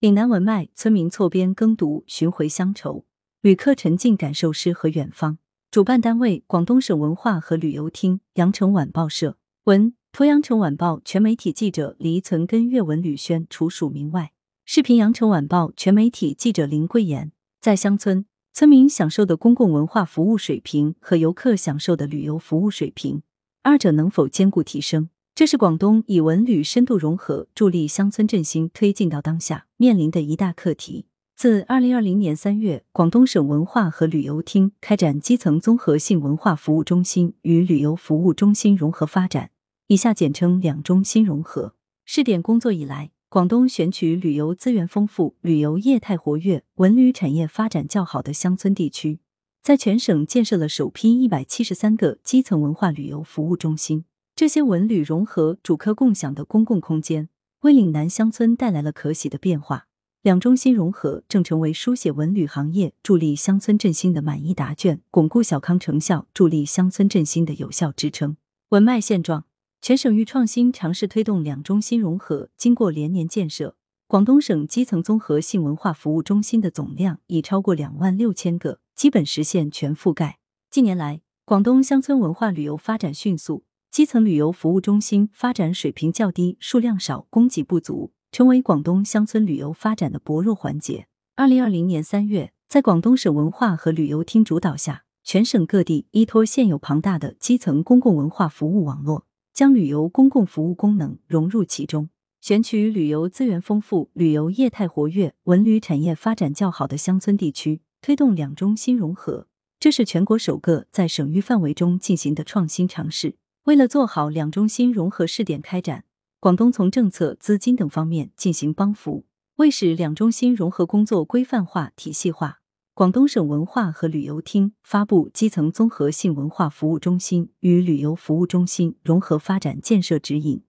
岭南文脉，村民错编耕读，寻回乡愁；旅客沉浸感受诗和远方。主办单位：广东省文化和旅游厅、羊城晚报社。文：图羊城晚报全媒体记者黎存根、阅文吕轩除署名外。视频：羊城晚报全媒体记者林桂妍。在乡村，村民享受的公共文化服务水平和游客享受的旅游服务水平，二者能否兼顾提升？这是广东以文旅深度融合，助力乡村振兴推进到当下面临的一大课题。自二零二零年三月，广东省文化和旅游厅开展基层综合性文化服务中心与旅游服务中心融合发展（以下简称“两中心融合”）试点工作以来，广东选取旅游资源丰富、旅游业态活跃、文旅产业发展较好的乡村地区，在全省建设了首批一百七十三个基层文化旅游服务中心。这些文旅融合、主客共享的公共空间，为岭南乡村带来了可喜的变化。两中心融合正成为书写文旅行业助力乡村振兴的满意答卷，巩固小康成效、助力乡村振兴的有效支撑。文脉现状：全省域创新尝试推动两中心融合，经过连年建设，广东省基层综合性文化服务中心的总量已超过两万六千个，基本实现全覆盖。近年来，广东乡村文化旅游发展迅速。基层旅游服务中心发展水平较低，数量少，供给不足，成为广东乡村旅游发展的薄弱环节。二零二零年三月，在广东省文化和旅游厅主导下，全省各地依托现有庞大的基层公共文化服务网络，将旅游公共服务功能融入其中，选取旅游资源丰富、旅游业态活跃、文旅产业发展较好的乡村地区，推动两中心融合。这是全国首个在省域范围中进行的创新尝试。为了做好两中心融合试点开展，广东从政策、资金等方面进行帮扶。为使两中心融合工作规范化、体系化，广东省文化和旅游厅发布《基层综合性文化服务中心与旅游服务中心融合发展建设指引》，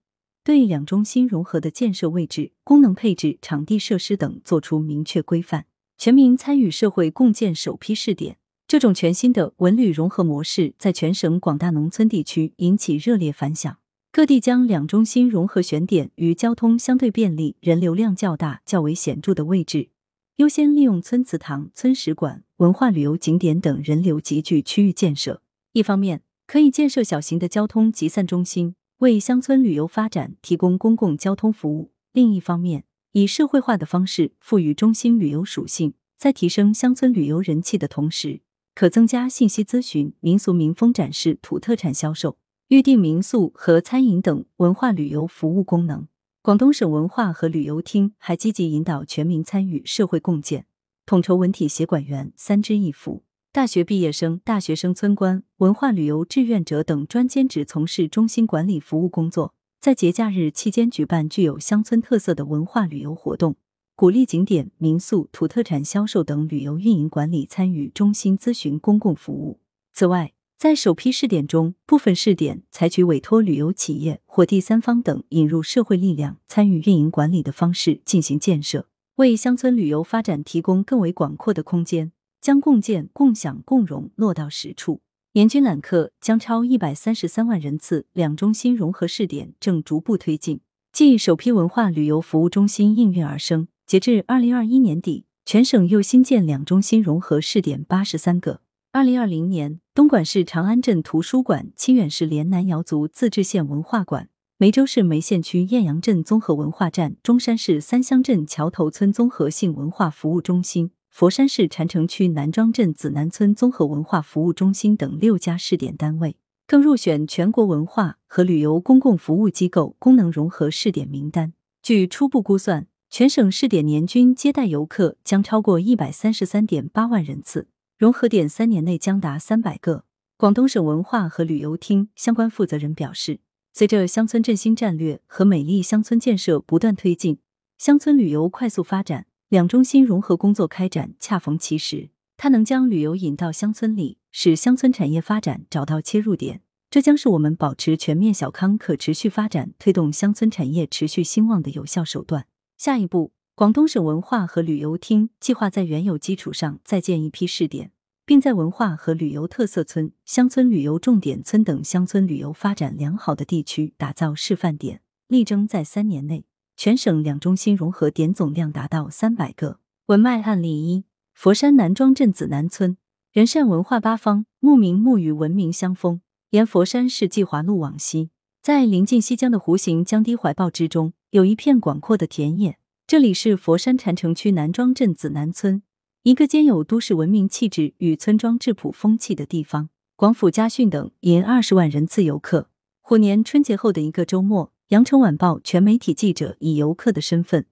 对两中心融合的建设位置、功能配置、场地设施等作出明确规范，全民参与社会共建首批试点。这种全新的文旅融合模式在全省广大农村地区引起热烈反响，各地将两中心融合选点于交通相对便利、人流量较大、较为显著的位置，优先利用村祠堂、村史馆、文化旅游景点等人流集聚区域建设。一方面，可以建设小型的交通集散中心，为乡村旅游发展提供公共交通服务；另一方面，以社会化的方式赋予中心旅游属性，在提升乡村旅游人气的同时。可增加信息咨询、民俗民风展示、土特产销售、预订民宿和餐饮等文化旅游服务功能。广东省文化和旅游厅还积极引导全民参与社会共建，统筹文体协管员三支一扶，大学毕业生、大学生村官、文化旅游志愿者等专兼职从事中心管理服务工作，在节假日期间举办具有乡村特色的文化旅游活动。鼓励景点、民宿、土特产销售等旅游运营管理参与中心咨询公共服务。此外，在首批试点中，部分试点采取委托旅游企业或第三方等引入社会力量参与运营管理的方式进行建设，为乡村旅游发展提供更为广阔的空间，将共建、共享、共融落到实处。年均揽客将超一百三十三万人次，两中心融合试点正逐步推进。继首批文化旅游服务中心应运而生。截至二零二一年底，全省又新建两中心融合试点八十三个。二零二零年，东莞市长安镇图书馆、清远市连南瑶族自治县文化馆、梅州市梅县区艳阳镇综合文化站、中山市三乡镇桥头村综合性文化服务中心、佛山市禅城区南庄镇紫南村综合文化服务中心等六家试点单位，更入选全国文化和旅游公共服务机构功能融合试点名单。据初步估算。全省试点年均接待游客将超过一百三十三点八万人次，融合点三年内将达三百个。广东省文化和旅游厅相关负责人表示，随着乡村振兴战略和美丽乡村建设不断推进，乡村旅游快速发展，两中心融合工作开展恰逢其时。它能将旅游引到乡村里，使乡村产业发展找到切入点，这将是我们保持全面小康可持续发展、推动乡村产业持续兴旺的有效手段。下一步，广东省文化和旅游厅计划在原有基础上再建一批试点，并在文化和旅游特色村、乡村旅游重点村等乡村旅游发展良好的地区打造示范点，力争在三年内全省两中心融合点总量达到三百个。文脉案例一：佛山南庄镇子南村，人善文化八方，牧民牧语文明相风。沿佛山市季华路往西，在临近西江的弧形江堤怀抱之中，有一片广阔的田野。这里是佛山禅城区南庄镇紫南村，一个兼有都市文明气质与村庄质朴风气的地方。广府家训等引二十万人次游客。虎年春节后的一个周末，羊城晚报全媒体记者以游客的身份，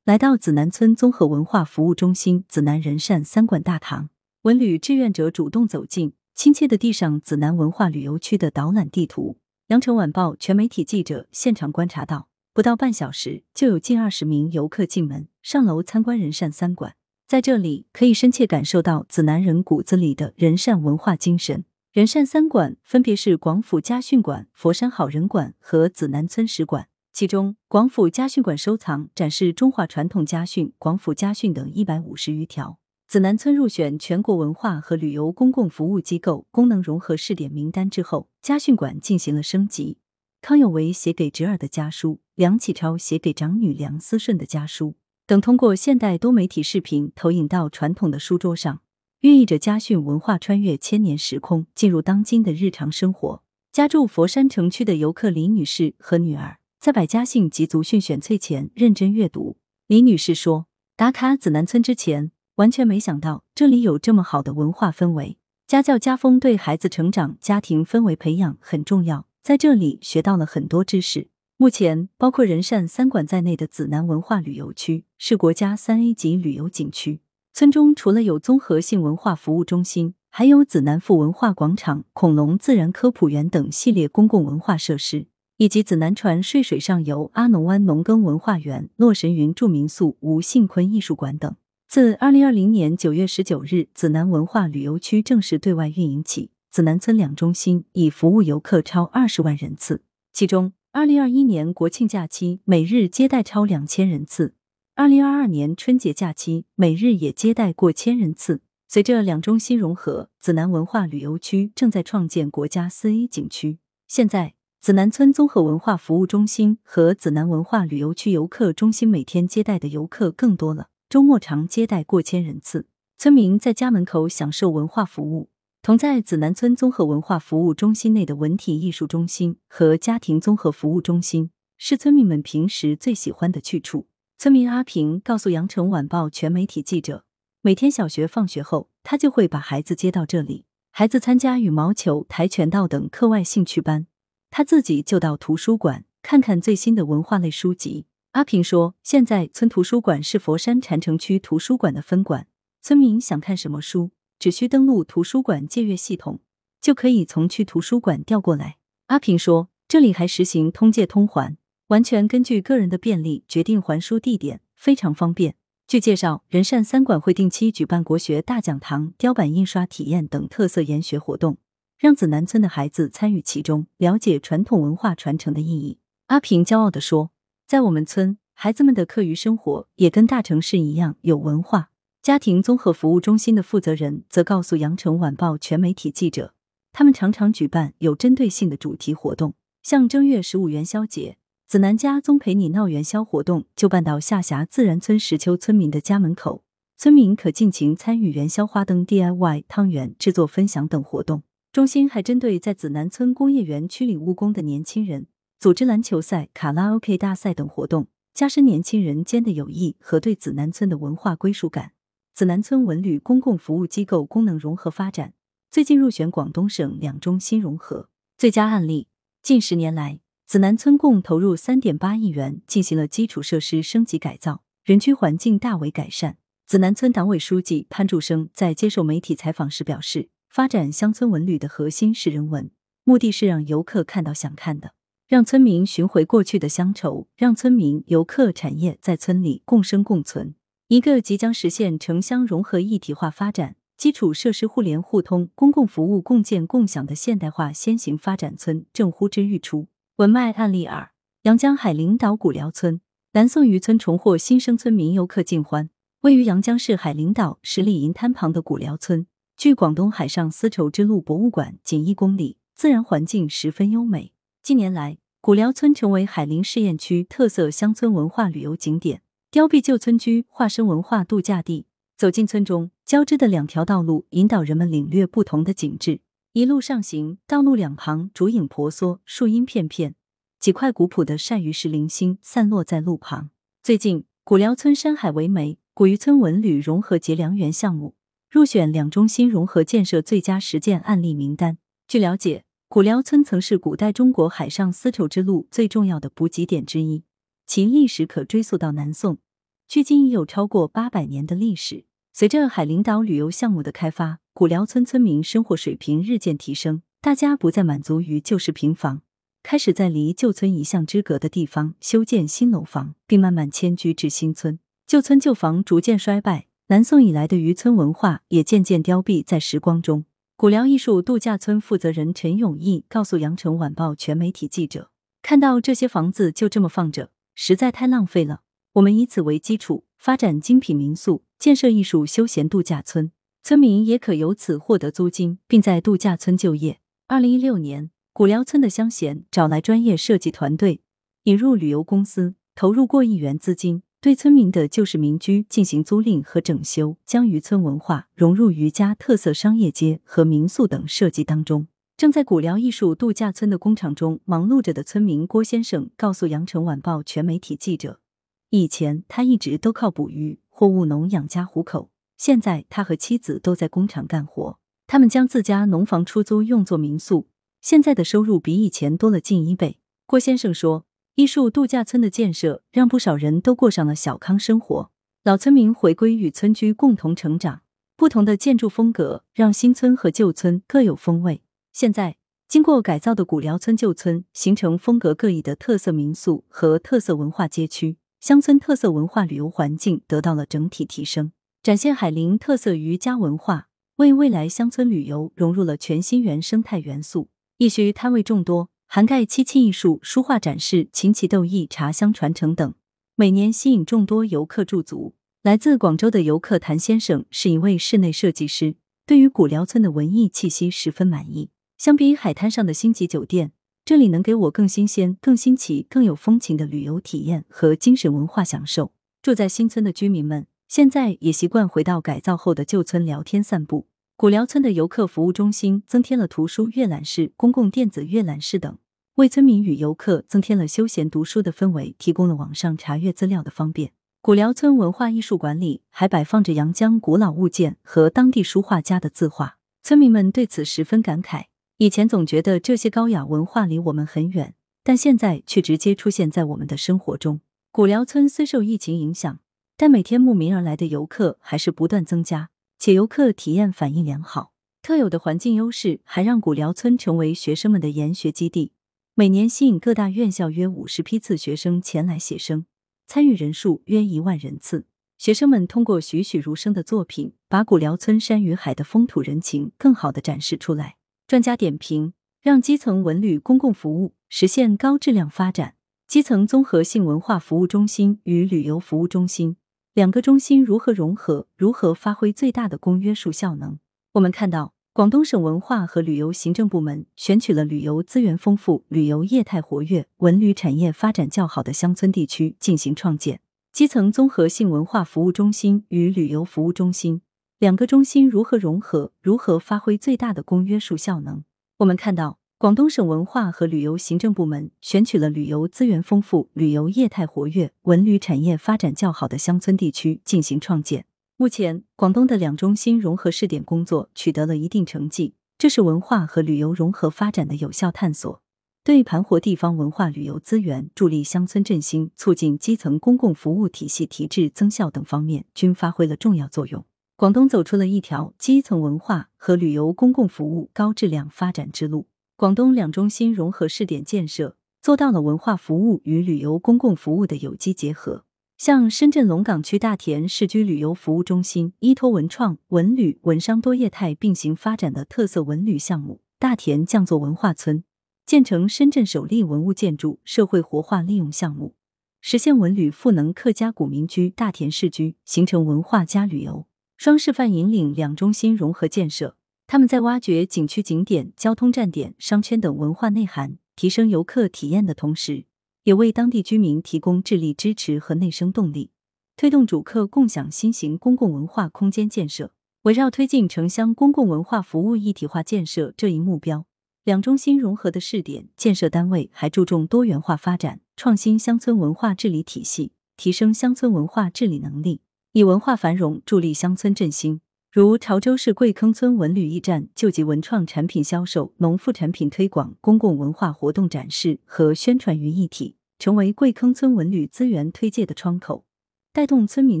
来到紫南村综合文化服务中心紫南仁善三馆大堂。文旅志愿者主动走近。亲切的递上紫南文化旅游区的导览地图。羊城晚报全媒体记者现场观察到，不到半小时，就有近二十名游客进门上楼参观仁善三馆。在这里，可以深切感受到子南人骨子里的仁善文化精神。仁善三馆分别是广府家训馆、佛山好人馆和子南村史馆。其中，广府家训馆收藏展示中华传统家训、广府家训等一百五十余条。子南村入选全国文化和旅游公共服务机构功能融合试点名单之后，家训馆进行了升级。康有为写给侄儿的家书，梁启超写给长女梁思顺的家书等，通过现代多媒体视频投影到传统的书桌上，寓意着家训文化穿越千年时空，进入当今的日常生活。家住佛山城区的游客李女士和女儿在百家姓及族训选粹前认真阅读。李女士说：“打卡紫南村之前。”完全没想到这里有这么好的文化氛围，家教家风对孩子成长、家庭氛围培养很重要。在这里学到了很多知识。目前，包括仁善三馆在内的紫南文化旅游区是国家三 A 级旅游景区。村中除了有综合性文化服务中心，还有紫南富文化广场、恐龙自然科普园等系列公共文化设施，以及紫南船睡水上游阿农湾农耕文化园、洛神云住民宿、吴信坤艺术馆等。自二零二零年九月十九日紫南文化旅游区正式对外运营起，紫南村两中心已服务游客超二十万人次。其中，二零二一年国庆假期每日接待超两千人次，二零二二年春节假期每日也接待过千人次。随着两中心融合，紫南文化旅游区正在创建国家四 A 景区。现在，紫南村综合文化服务中心和紫南文化旅游区游客中心每天接待的游客更多了。周末常接待过千人次，村民在家门口享受文化服务。同在紫南村综合文化服务中心内的文体艺术中心和家庭综合服务中心，是村民们平时最喜欢的去处。村民阿平告诉羊城晚报全媒体记者，每天小学放学后，他就会把孩子接到这里。孩子参加羽毛球、跆拳道等课外兴趣班，他自己就到图书馆看看最新的文化类书籍。阿平说：“现在村图书馆是佛山禅城区图书馆的分馆，村民想看什么书，只需登录图书馆借阅系统，就可以从去图书馆调过来。”阿平说：“这里还实行通借通还，完全根据个人的便利决定还书地点，非常方便。”据介绍，仁善三馆会定期举办国学大讲堂、雕版印刷体验等特色研学活动，让子南村的孩子参与其中，了解传统文化传承的意义。阿平骄傲地说。在我们村，孩子们的课余生活也跟大城市一样有文化。家庭综合服务中心的负责人则告诉羊城晚报全媒体记者，他们常常举办有针对性的主题活动，像正月十五元宵节，子南家宗陪你闹元宵活动就办到下辖自然村石丘村民的家门口，村民可尽情参与元宵花灯 DIY、汤圆制作分享等活动。中心还针对在子南村工业园区里务工的年轻人。组织篮球赛、卡拉 OK 大赛等活动，加深年轻人间的友谊和对子南村的文化归属感。子南村文旅公共服务机构功能融合发展，最近入选广东省两中心融合最佳案例。近十年来，子南村共投入三点八亿元进行了基础设施升级改造，人居环境大为改善。子南村党委书记潘柱生在接受媒体采访时表示，发展乡村文旅的核心是人文，目的是让游客看到想看的。让村民寻回过去的乡愁，让村民、游客、产业在村里共生共存。一个即将实现城乡融合一体化发展、基础设施互联互通、公共服务共建共享的现代化先行发展村正呼之欲出。文脉案例二：阳江海陵岛古寮村，南宋渔村重获新生村民游客尽欢。位于阳江市海陵岛十里银滩旁的古寮村，距广东海上丝绸之路博物馆仅一公里，自然环境十分优美。近年来，古寮村成为海陵试验区特色乡村文化旅游景点。凋敝旧村居化身文化度假地，走进村中，交织的两条道路引导人们领略不同的景致。一路上行，道路两旁竹影婆娑，树荫片片，几块古朴的晒鱼石零星散落在路旁。最近，古寮村山海为媒，古渔村文旅融合结良缘项目入选两中心融合建设最佳实践案例名单。据了解。古寮村曾是古代中国海上丝绸之路最重要的补给点之一，其历史可追溯到南宋，距今已有超过八百年的历史。随着海陵岛旅游项目的开发，古寮村村民生活水平日渐提升，大家不再满足于旧式平房，开始在离旧村一巷之隔的地方修建新楼房，并慢慢迁居至新村。旧村旧房逐渐衰败，南宋以来的渔村文化也渐渐凋敝在时光中。古寮艺术度假村负责人陈永义告诉羊城晚报全媒体记者：“看到这些房子就这么放着，实在太浪费了。我们以此为基础，发展精品民宿，建设艺术休闲度假村，村民也可由此获得租金，并在度假村就业。”二零一六年，古寮村的乡贤找来专业设计团队，引入旅游公司，投入过亿元资金。对村民的旧式民居进行租赁和整修，将渔村文化融入渔家特色商业街和民宿等设计当中。正在古辽艺术度假村的工厂中忙碌着的村民郭先生告诉羊城晚报全媒体记者：“以前他一直都靠捕鱼或务农养家糊口，现在他和妻子都在工厂干活。他们将自家农房出租用作民宿，现在的收入比以前多了近一倍。”郭先生说。艺术度假村的建设让不少人都过上了小康生活，老村民回归与村居共同成长。不同的建筑风格让新村和旧村各有风味。现在，经过改造的古寮村旧村形成风格各异的特色民宿和特色文化街区，乡村特色文化旅游环境得到了整体提升，展现海陵特色渔家文化，为未来乡村旅游融入了全新原生态元素。一区摊位众多。涵盖漆器艺术、书画展示、琴棋斗艺、茶香传承等，每年吸引众多游客驻足。来自广州的游客谭先生是一位室内设计师，对于古寮村的文艺气息十分满意。相比海滩上的星级酒店，这里能给我更新鲜、更新奇、更有风情的旅游体验和精神文化享受。住在新村的居民们现在也习惯回到改造后的旧村聊天散步。古寮村的游客服务中心增添了图书阅览室、公共电子阅览室等，为村民与游客增添了休闲读书的氛围，提供了网上查阅资料的方便。古寮村文化艺术馆里还摆放着阳江古老物件和当地书画家的字画，村民们对此十分感慨。以前总觉得这些高雅文化离我们很远，但现在却直接出现在我们的生活中。古寮村虽受疫情影响，但每天慕名而来的游客还是不断增加。且游客体验反应良好，特有的环境优势还让古寮村成为学生们的研学基地，每年吸引各大院校约五十批次学生前来写生，参与人数约一万人次。学生们通过栩栩如生的作品，把古寮村山与海的风土人情更好的展示出来。专家点评：让基层文旅公共服务实现高质量发展，基层综合性文化服务中心与旅游服务中心。两个中心如何融合？如何发挥最大的公约数效能？我们看到，广东省文化和旅游行政部门选取了旅游资源丰富、旅游业态活跃、文旅产业发展较好的乡村地区进行创建。基层综合性文化服务中心与旅游服务中心两个中心如何融合？如何发挥最大的公约数效能？我们看到。广东省文化和旅游行政部门选取了旅游资源丰富、旅游业态活跃、文旅产业发展较好的乡村地区进行创建。目前，广东的两中心融合试点工作取得了一定成绩，这是文化和旅游融合发展的有效探索，对盘活地方文化旅游资源、助力乡村振兴、促进基层公共服务体系提质增效等方面均发挥了重要作用。广东走出了一条基层文化和旅游公共服务高质量发展之路。广东两中心融合试点建设，做到了文化服务与旅游公共服务的有机结合。像深圳龙岗区大田市居旅游服务中心，依托文创、文旅、文商多业态并行发展的特色文旅项目——大田匠作文化村，建成深圳首例文物建筑社会活化利用项目，实现文旅赋能客家古民居大田市居，形成文化加旅游双示范引领两中心融合建设。他们在挖掘景区景点、交通站点、商圈等文化内涵，提升游客体验的同时，也为当地居民提供智力支持和内生动力，推动主客共享新型公共文化空间建设。围绕推进城乡公共文化服务一体化建设这一目标，两中心融合的试点建设单位还注重多元化发展，创新乡村文化治理体系，提升乡村文化治理能力，以文化繁荣助力乡村振兴。如潮州市贵坑村文旅驿站就集文创产品销售、农副产品推广、公共文化活动展示和宣传于一体，成为贵坑村文旅资源推介的窗口，带动村民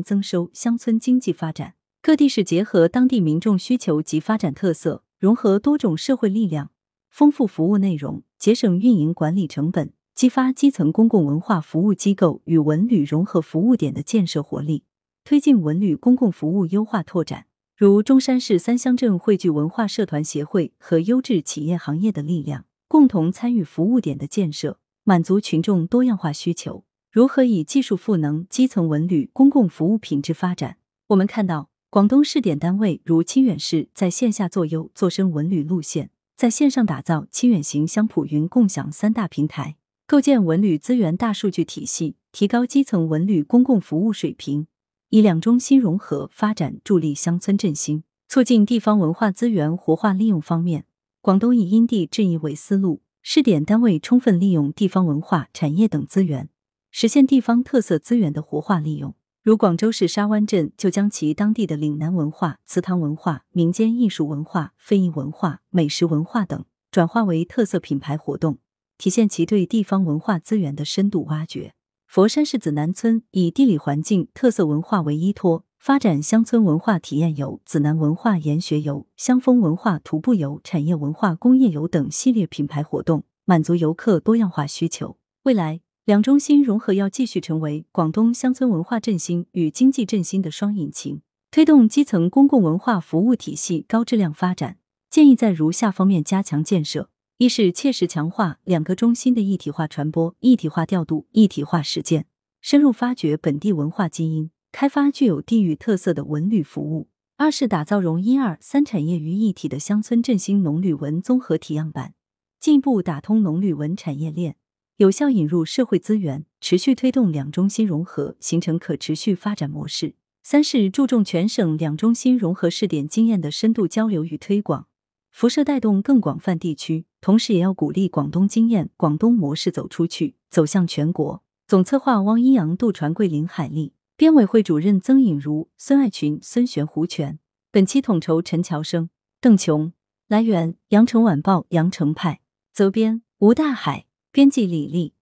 增收、乡村经济发展。各地市结合当地民众需求及发展特色，融合多种社会力量，丰富服务内容，节省运营管理成本，激发基层公共文化服务机构与文旅融合服务点的建设活力，推进文旅公共服务优化拓展。如中山市三乡镇汇聚文化社团协会和优质企业行业的力量，共同参与服务点的建设，满足群众多样化需求。如何以技术赋能基层文旅公共服务品质发展？我们看到。广东试点单位如清远市，在线下做优做深文旅路线，在线上打造清远行乡普云共享三大平台，构建文旅资源大数据体系，提高基层文旅公共服务水平，以两中心融合发展助力乡村振兴，促进地方文化资源活化利用方面，广东以因地制宜为思路，试点单位充分利用地方文化产业等资源，实现地方特色资源的活化利用。如广州市沙湾镇就将其当地的岭南文化、祠堂文化、民间艺术文化、非遗文化、美食文化等转化为特色品牌活动，体现其对地方文化资源的深度挖掘。佛山市子南村以地理环境、特色文化为依托，发展乡村文化体验游、子南文化研学游、乡风文化徒步游、产业文化工业游等系列品牌活动，满足游客多样化需求。未来。两中心融合要继续成为广东乡村文化振兴与经济振兴的双引擎，推动基层公共文化服务体系高质量发展。建议在如下方面加强建设：一是切实强化两个中心的一体化传播、一体化调度、一体化实践，深入发掘本地文化基因，开发具有地域特色的文旅服务；二是打造融一二三产业于一体的乡村振兴农旅文综合体样板，进一步打通农旅文产业链。有效引入社会资源，持续推动两中心融合，形成可持续发展模式。三是注重全省两中心融合试点经验的深度交流与推广，辐射带动更广泛地区。同时，也要鼓励广东经验、广东模式走出去，走向全国。总策划汪一阳、杜传贵、林海丽，编委会主任曾颖如、孙爱群、孙璇、胡全。本期统筹陈乔生、邓琼。来源：羊城晚报羊城派。责编：吴大海。编辑李丽。